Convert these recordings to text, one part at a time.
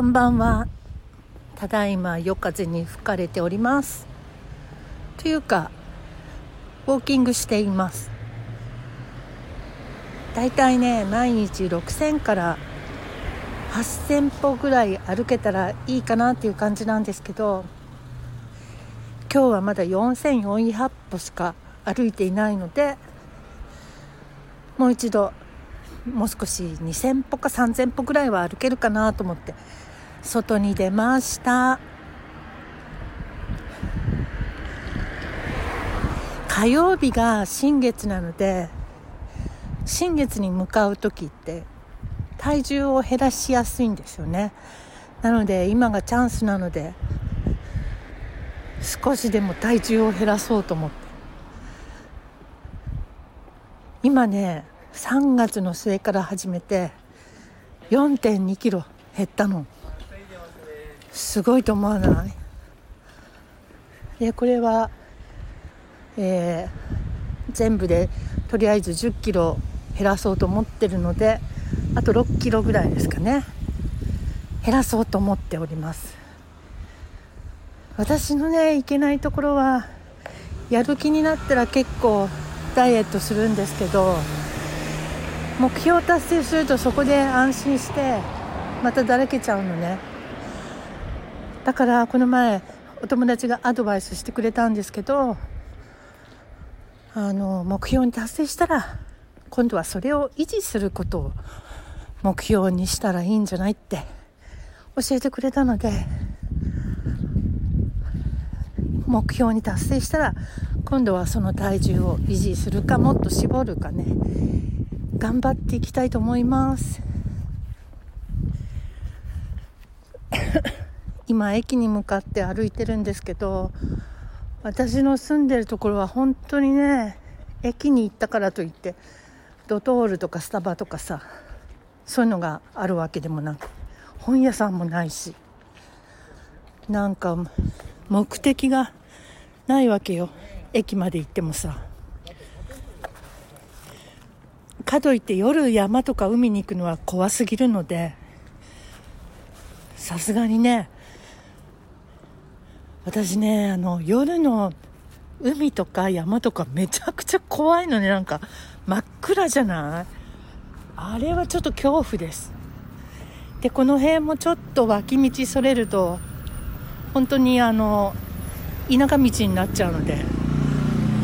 こんばんは。ただいま夜風に吹かれております。というかウォーキングしています。だいたいね毎日6000から8000歩ぐらい歩けたらいいかなっていう感じなんですけど今日はまだ4400歩しか歩いていないのでもう一度もう少し2000歩か3000歩ぐらいは歩けるかなと思って外に出ました。火曜日が新月なので新月に向かう時って体重を減らしやすいんですよね。なので今がチャンスなので少しでも体重を減らそうと思って。今ね3月の末から始めて4 2キロ減ったの。すごいと思わない？でこれは、えー、全部でとりあえず1 0キロ減らそうと思ってるのであと6キロぐらいですかね。減らそうと思っております。私のねいけないところはやる気になったら結構ダイエットするんですけど目標達成するとそこで安心してまただらけちゃうのね。だからこの前お友達がアドバイスしてくれたんですけどあの目標に達成したら今度はそれを維持することを目標にしたらいいんじゃないって教えてくれたので目標に達成したら今度はその体重を維持するかもっと絞るかね。頑張っていきたいと思います。今駅に向かって歩いてるんですけど私の住んでるところは本当にね駅に行ったからといってドトールとかスタバとかさそういうのがあるわけでもなく本屋さんもないしなんか目的がないわけよ。駅まで行ってもさ。かといって夜山とか海に行くのは怖すぎるのでさすがにね私ねあの夜の海とか山とかめちゃくちゃ怖いのねなんか真っ暗じゃない？あれはちょっと恐怖です。でこの辺もちょっと脇道それると本当にあの田舎道になっちゃうので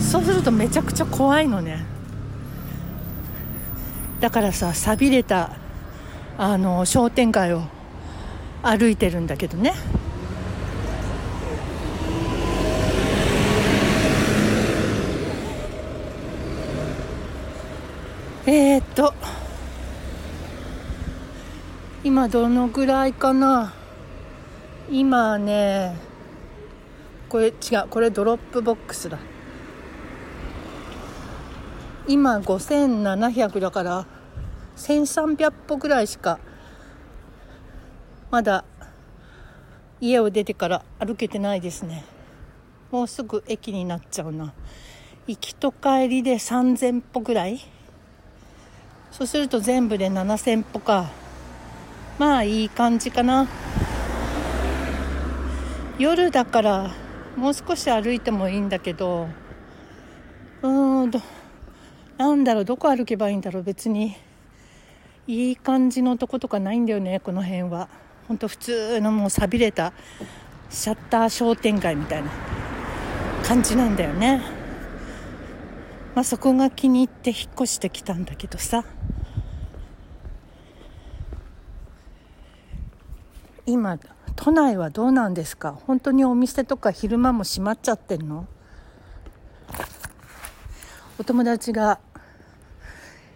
そうするとめちゃくちゃ怖いのね。だからさ寂れたあの商店街を歩いてるんだけどね。えー、っと今どのぐらいかな？今ねこれ違うこれドロップボックスだ。今5700だから1300歩ぐらいしかまだ家を出てから歩けてないですね。もうすぐ駅になっちゃうな。行きと帰りで3000歩ぐらい？そうすると全部で7000歩か。まあいい感じかな。夜だからもう少し歩いてもいいんだけど。うーんなんだろうどこ歩けばいいんだろう別に。いい感じのとことかないんだよねこの辺は。ほんと普通のもう寂れたシャッター商店街みたいな感じなんだよね。まあそこが気に入って引っ越してきたんだけどさ。今都内はどうなんですか？本当にお店とか昼間も閉まっちゃってるの？お友達が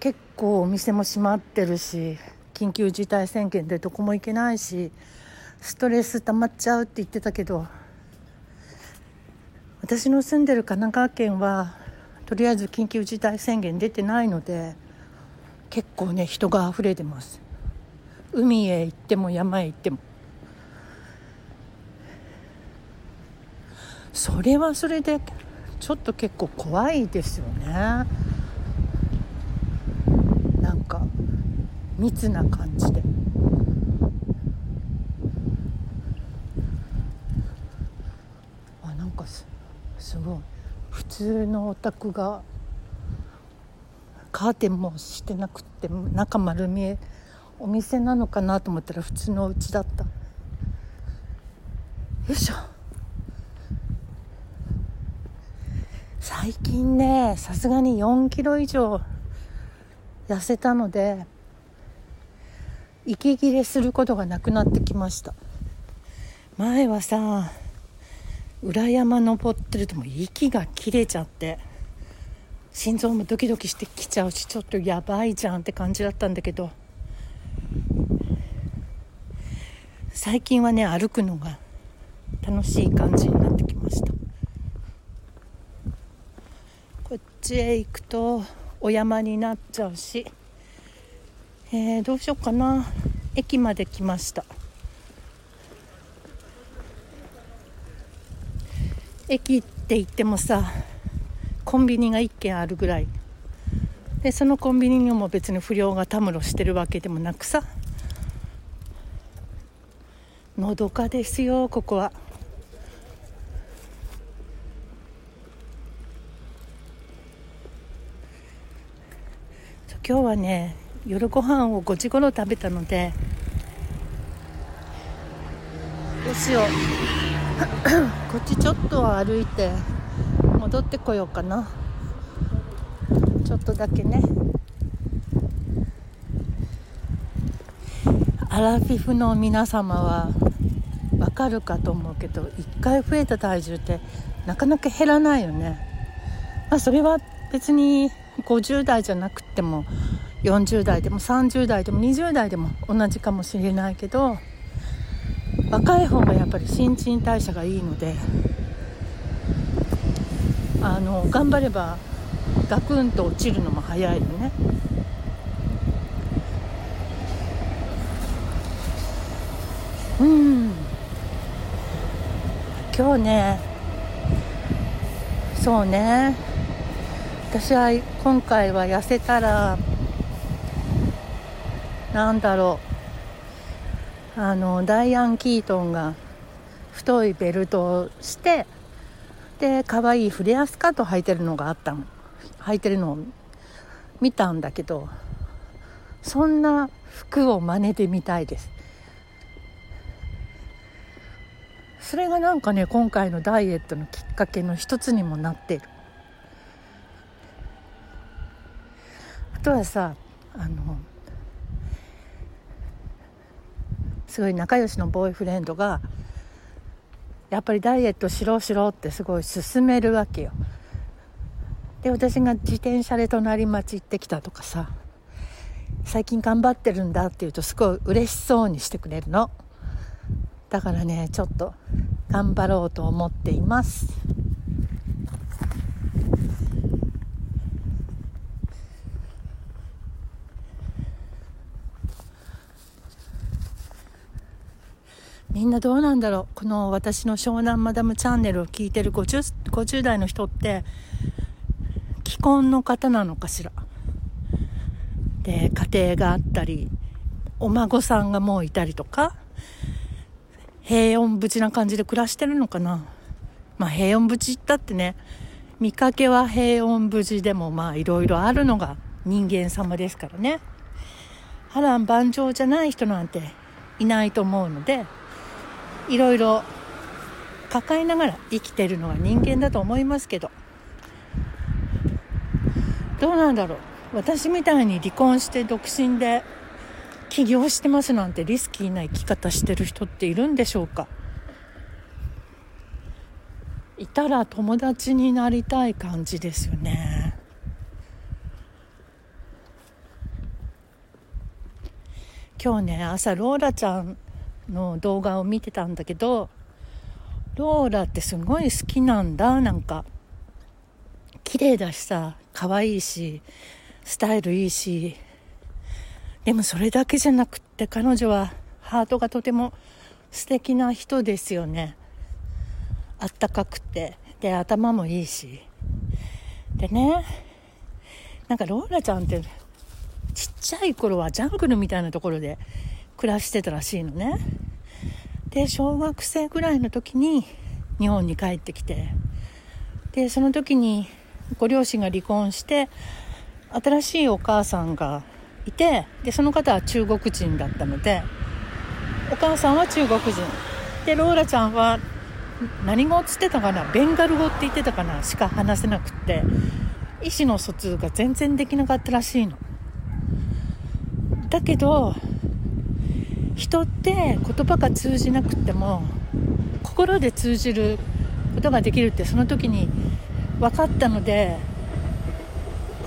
結構お店も閉まってるし緊急事態宣言でどこも行けないしストレス溜まっちゃうって言ってたけど私の住んでる神奈川県はとりあえず緊急事態宣言出てないので結構ね人が溢れてます海へ行っても山へ行ってもそれはそれでちょっと結構怖いですよねなんか密な感じで。あなんかすごい。通のお宅がカーテンもしてなくて中丸見えお店なのかなと思ったら普通のお家だった。よいしょ。最近ねさすがに4キロ以上痩せたので息切れすることがなくなってきました。前はさ裏山登ってるともう息が切れちゃって心臓もドキドキしてきちゃうしちょっとやばいじゃんって感じだったんだけど最近はね歩くのが楽しい感じになってきました。こっちへ行くとお山になっちゃうしえー、どうしようかな。駅まで来ました。駅って言ってもさコンビニが1軒あるぐらい。でそのコンビニにも別に不良がたむろしてるわけでもなくさ。のどかですよここは。今日はね夜ご飯を5時頃食べたのでどうしよう。こっちちょっと歩いて戻ってこようかな。ちょっとだけね。アラフィフの皆様はわかるかと思うけど1回増えた体重ってなかなか減らないよね、まあ、それは別に50代じゃなくても40代でも30代でも20代でも同じかもしれないけど若い方がやっぱり新陳代謝がいいのであの頑張ればガクンと落ちるのも早いよね。うん。今日ねそうね。私は今回は痩せたらなんだろう。あのダイアン・キートンが太いベルトをしてで可愛いフレアスカート履いてるのがあったの。履いてるのを見たんだけどそんな服を真似てみたいです。それがなんかね今回のダイエットのきっかけの一つにもなってる。あとはさあのすごい仲良しのボーイフレンドがやっぱりダイエットしろしろってすごい勧めるわけよ。で私が自転車で隣町行ってきたとかさ最近頑張ってるんだって言うとすごい嬉しそうにしてくれるの。だからねちょっと頑張ろうと思っています。みんなどうなんだろう？この私の湘南マダムチャンネルを聞いてる 50, 50代の人って既婚の方なのかしら？で家庭があったりお孫さんがもういたりとか平穏無事な感じで暮らしてるのかな？まあ平穏無事ったってね見かけは平穏無事でもまあいろいろあるのが人間様ですからね。波乱万丈じゃない人なんていないと思うのでいろいろ抱えながら生きてるのが人間だと思いますけど。どうなんだろう。私みたいに離婚して独身で起業してますなんてリスキーな生き方してる人っているんでしょうか。いたら友達になりたい感じですよね。今日ね朝ローラちゃんの動画を見てたんだけどローラってすごい好きなんだ。なんか綺麗だしさ可愛いしスタイルいいし。でもそれだけじゃなくって彼女はハートがとても素敵な人ですよね。あったかくて。で頭もいいし。でねなんかローラちゃんってちっちゃい頃はジャングルみたいなところで暮らしてたらしいのね。で小学生ぐらいの時に日本に帰ってきて。でその時にご両親が離婚して新しいお母さんがいてでその方は中国人だったのでお母さんは中国人。でローラちゃんは何語っつってたかな？ベンガル語って言ってたかな？しか話せなくって意思の疎通が全然できなかったらしいの。だけど人って言葉が通じなくても心で通じることができるってその時に分かったので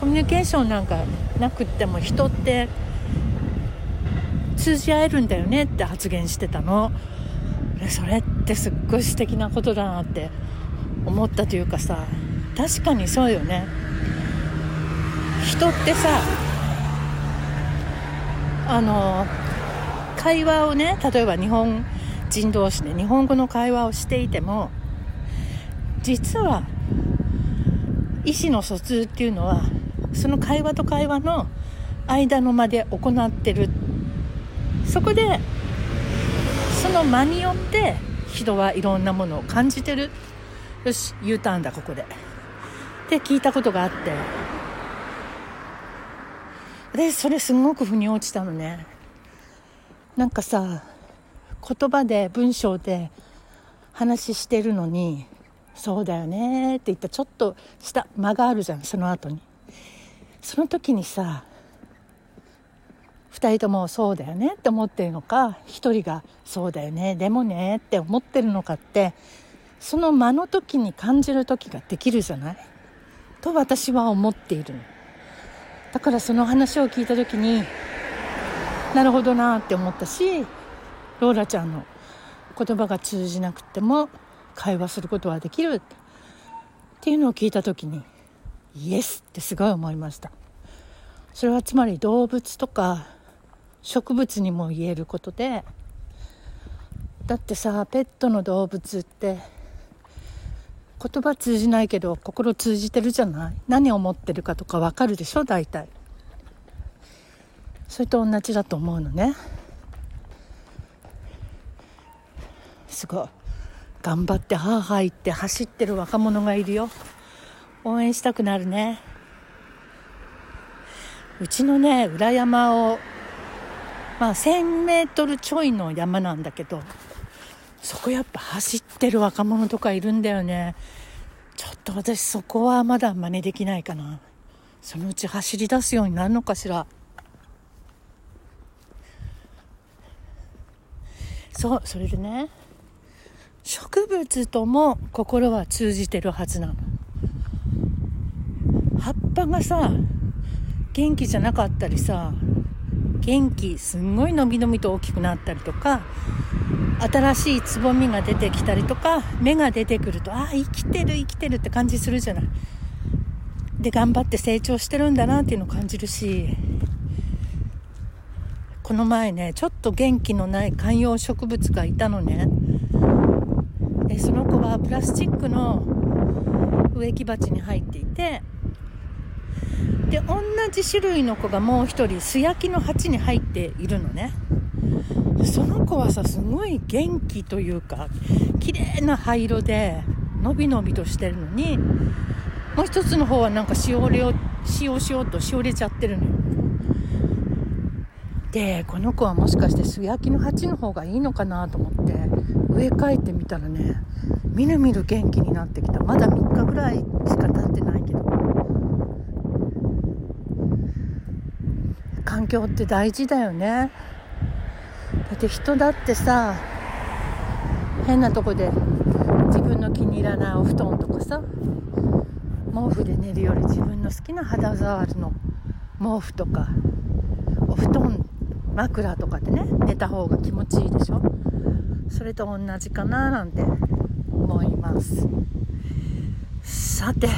コミュニケーションなんかなくても人って通じ合えるんだよねって発言してたの。それってすっごい素敵なことだなって思ったというかさ確かにそうよね。人ってさあの会話をね例えば日本人同士で日本語の会話をしていても実は意思の疎通っていうのはその会話と会話の間の間で行ってる。そこでその間によって人はいろんなものを感じてる。よし U ターンだここで。って聞いたことがあって。でそれすごく腑に落ちたのね。なんかさ言葉で文章で話してるのにそうだよねって言ったちょっとした間があるじゃんその後に。その時にさ2人ともそうだよねって思ってるのか1人がそうだよねでもねって思ってるのかってその間の時に感じる時ができるじゃない？と私は思っているだからその話を聞いた時になるほどなって思ったしローラちゃんの言葉が通じなくても会話することはできるっていうのを聞いた時にイエスってすごい思いました。それはつまり動物とか植物にも言えることでだってさペットの動物って言葉通じないけど心通じてるじゃない？何を思ってるかとかわかるでしょ？大体。それと同じだと思うのね。すごい。頑張ってハーハー言って走ってる若者がいるよ。応援したくなるね。うちのね裏山をまあ1000メートルちょいの山なんだけどそこやっぱ走ってる若者とかいるんだよね。ちょっと私そこはまだ真似できないかな。そのうち走り出すようになるのかしら。そうそれでね植物とも心は通じてるはずなの。葉っぱがさ元気じゃなかったりさ元気すんごいのびのびと大きくなったりとか新しいつぼみが出てきたりとか芽が出てくるとああ生きてる生きてるって感じするじゃない。で頑張って成長してるんだなっていうのを感じるしこの前ねちょっと元気のない観葉植物がいたのね。でその子はプラスチックの植木鉢に入っていてで同じ種類の子がもう一人素焼きの鉢に入っているのね。その子はさすごい元気というか綺麗な灰色でのびのびとしてるのにもう一つの方はなんかしおれをしおしおとしおれちゃってるのよ。でこの子はもしかして素焼きの鉢の方がいいのかなと思って植え替えてみたらねみるみる元気になってきた。まだ3日ぐらいしか経ってないけど。環境って大事だよね。だって人だってさ変なとこで自分の気に入らないお布団とかさ毛布で寝るより自分の好きな肌触りの毛布とかお布団枕とかでね寝た方が気持ちいいでしょ？それと同じかななんて思います。さて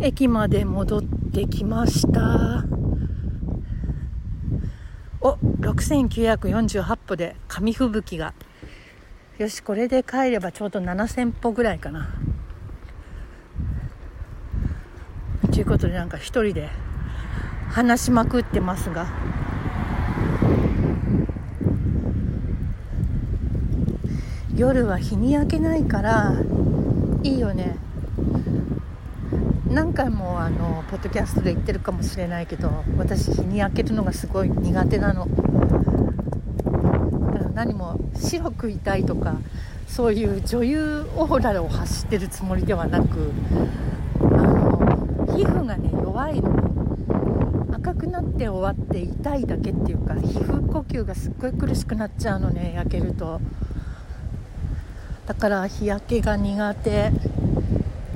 駅まで戻ってきました。お6948歩で紙吹雪が。よしこれで帰ればちょうど7000歩ぐらいかな。ということでなんか一人で話しまくってますが。夜は日に焼けないからいいよね。何回もあのポッドキャストで言ってるかもしれないけど私日に焼けるのがすごい苦手なの。何も白く痛いとかそういう女優オーラを発してるつもりではなくあの皮膚がね弱いの。赤くなって終わって痛いだけっていうか皮膚呼吸がすっごい苦しくなっちゃうのね焼けると。だから日焼けが苦手。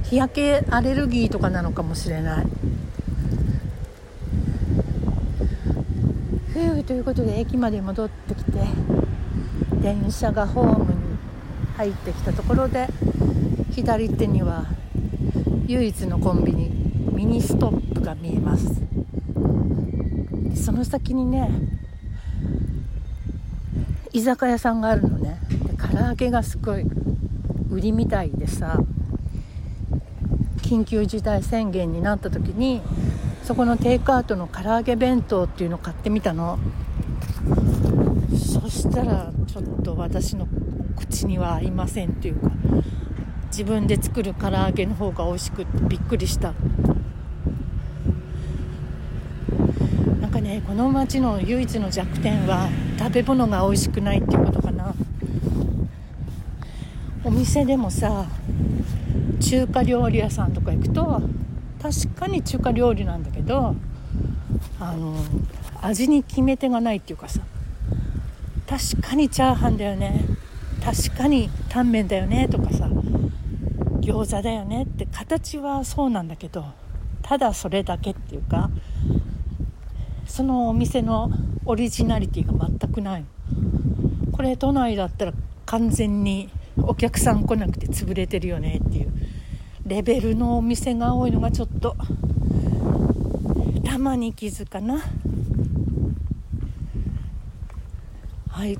日焼けアレルギーとかなのかもしれない。ふうということで駅まで戻ってきて電車がホームに入ってきたところで左手には唯一のコンビニミニストップが見えます。その先にね居酒屋さんがあるのね。唐揚げがすごい売りみたいでさ緊急事態宣言になった時にそこのテイクアウトの唐揚げ弁当っていうのを買ってみたの。そしたらちょっと私の口には合いませんっていうか自分で作る唐揚げの方が美味しくってびっくりした。なんかねこの町の唯一の弱点は食べ物が美味しくないっていうことかな。店でもさ中華料理屋さんとか行くと確かに中華料理なんだけどあの味に決め手がないっていうかさ確かにチャーハンだよね確かにタンメンだよねとかさ餃子だよねって形はそうなんだけどただそれだけっていうかそのお店のオリジナリティが全くないこれ都内だったら完全にお客さん来なくて潰れてるよねっていうレベルのお店が多いのがちょっとたまに傷かな。はい。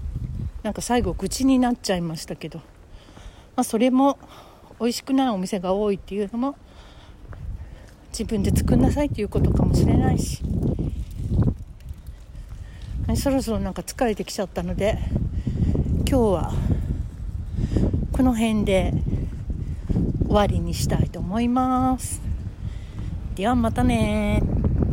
なんか最後愚痴になっちゃいましたけど、まあ、それも美味しくないお店が多いっていうのも自分で作んなさいっていうことかもしれないし、はい、そろそろなんか疲れてきちゃったので今日はこの辺で終わりにしたいと思います。ではまたね